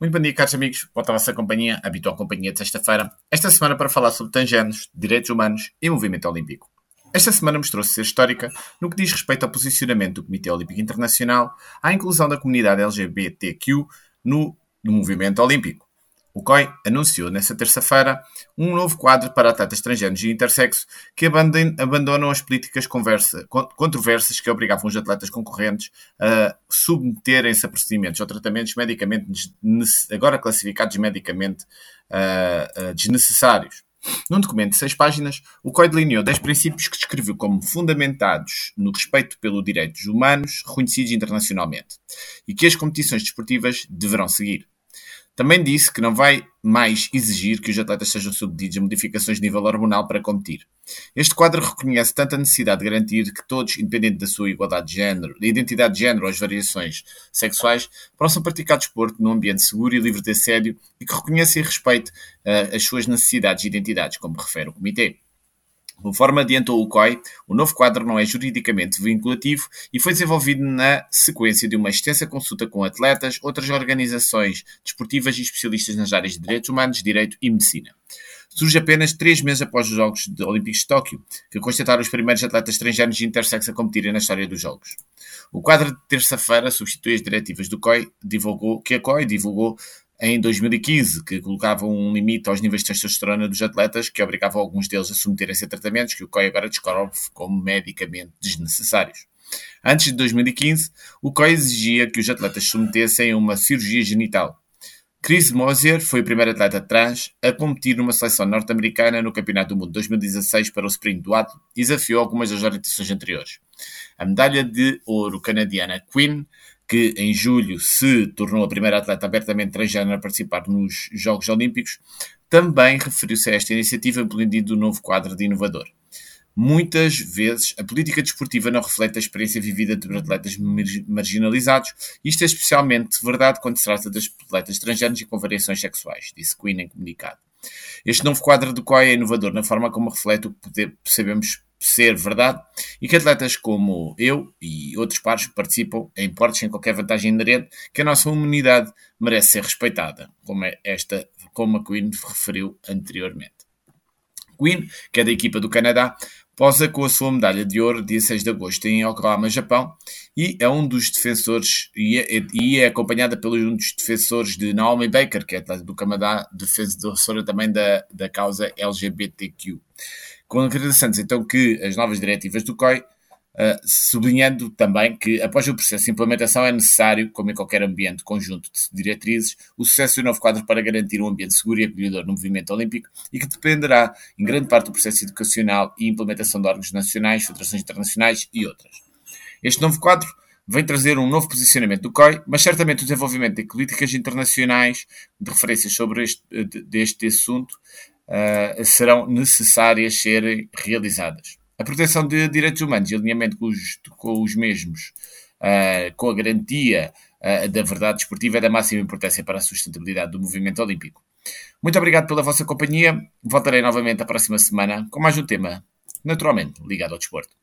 Muito bom dia, caros amigos. Volta à vossa companhia, habitual companhia de sexta-feira. Esta semana para falar sobre tangentes, direitos humanos e movimento olímpico. Esta semana mostrou-se ser histórica no que diz respeito ao posicionamento do Comitê Olímpico Internacional à inclusão da comunidade LGBTQ no, no movimento olímpico. O COI anunciou nesta terça-feira um novo quadro para atletas transgêneros e intersexo que abandonam as políticas controversas que obrigavam os atletas concorrentes a submeterem-se a procedimentos ou tratamentos medicamente agora classificados medicamente desnecessários. Num documento de seis páginas, o COI delineou 10 princípios que descreveu como fundamentados no respeito pelos direitos humanos reconhecidos internacionalmente e que as competições desportivas deverão seguir. Também disse que não vai mais exigir que os atletas sejam submetidos a modificações de nível hormonal para competir. Este quadro reconhece tanto a necessidade de garantir que todos, independente da sua igualdade de género, da identidade de género ou as variações sexuais, possam praticar desporto num ambiente seguro e livre de assédio e que reconheça e respeite uh, as suas necessidades e identidades, como refere o Comitê. Conforme adiantou o COI, o novo quadro não é juridicamente vinculativo e foi desenvolvido na sequência de uma extensa consulta com atletas, outras organizações desportivas e especialistas nas áreas de direitos humanos, direito e medicina. Surge apenas três meses após os Jogos Olímpicos de Tóquio, que constataram os primeiros atletas estrangeiros e intersexo a competirem na história dos Jogos. O quadro de terça-feira substitui as diretivas do COI, divulgou, que a COI divulgou em 2015, que colocava um limite aos níveis de testosterona dos atletas, que obrigava alguns deles a submeterem-se a tratamentos que o COI agora descobre como medicamente desnecessários. Antes de 2015, o COI exigia que os atletas se submetessem a uma cirurgia genital. Chris Mosier foi o primeiro atleta trans a competir numa seleção norte-americana no Campeonato do Mundo 2016 para o sprint do ato e desafiou algumas das orientações anteriores. A medalha de ouro canadiana Quinn que em julho se tornou a primeira atleta abertamente transgênero a participar nos Jogos Olímpicos, também referiu-se a esta iniciativa empreendido do novo quadro de inovador. Muitas vezes, a política desportiva não reflete a experiência vivida por atletas marginalizados. Isto é especialmente verdade quando se trata de atletas estrangeiros e com variações sexuais, disse Queen em comunicado. Este novo quadro do COI é inovador na forma como reflete o que sabemos ser verdade e que atletas como eu e outros pares participam em portos sem qualquer vantagem inerente, que a nossa humanidade merece ser respeitada, como é esta, como a Queen referiu anteriormente. Queen, que é da equipa do Canadá, posa com a sua medalha de ouro dia 6 de agosto em Yokohama, Japão, e é um dos defensores, e é, e é acompanhada pelo um dos defensores de Naomi Baker, que é do Canadá, defensora também da, da causa LGBTQ. Acreditações então que as novas diretivas do COI, uh, sublinhando também que após o processo de implementação é necessário, como em qualquer ambiente conjunto de diretrizes, o sucesso do novo quadro para garantir um ambiente seguro e acolhedor no movimento olímpico e que dependerá em grande parte do processo educacional e implementação de órgãos nacionais, federações internacionais e outras. Este novo quadro vem trazer um novo posicionamento do COI, mas certamente o desenvolvimento de políticas internacionais de referências sobre este, deste assunto uh, serão necessárias serem realizadas. A proteção de direitos humanos e alinhamento com os, com os mesmos, uh, com a garantia uh, da verdade desportiva, é da máxima importância para a sustentabilidade do movimento olímpico. Muito obrigado pela vossa companhia. Voltarei novamente a próxima semana com mais um tema, naturalmente ligado ao desporto.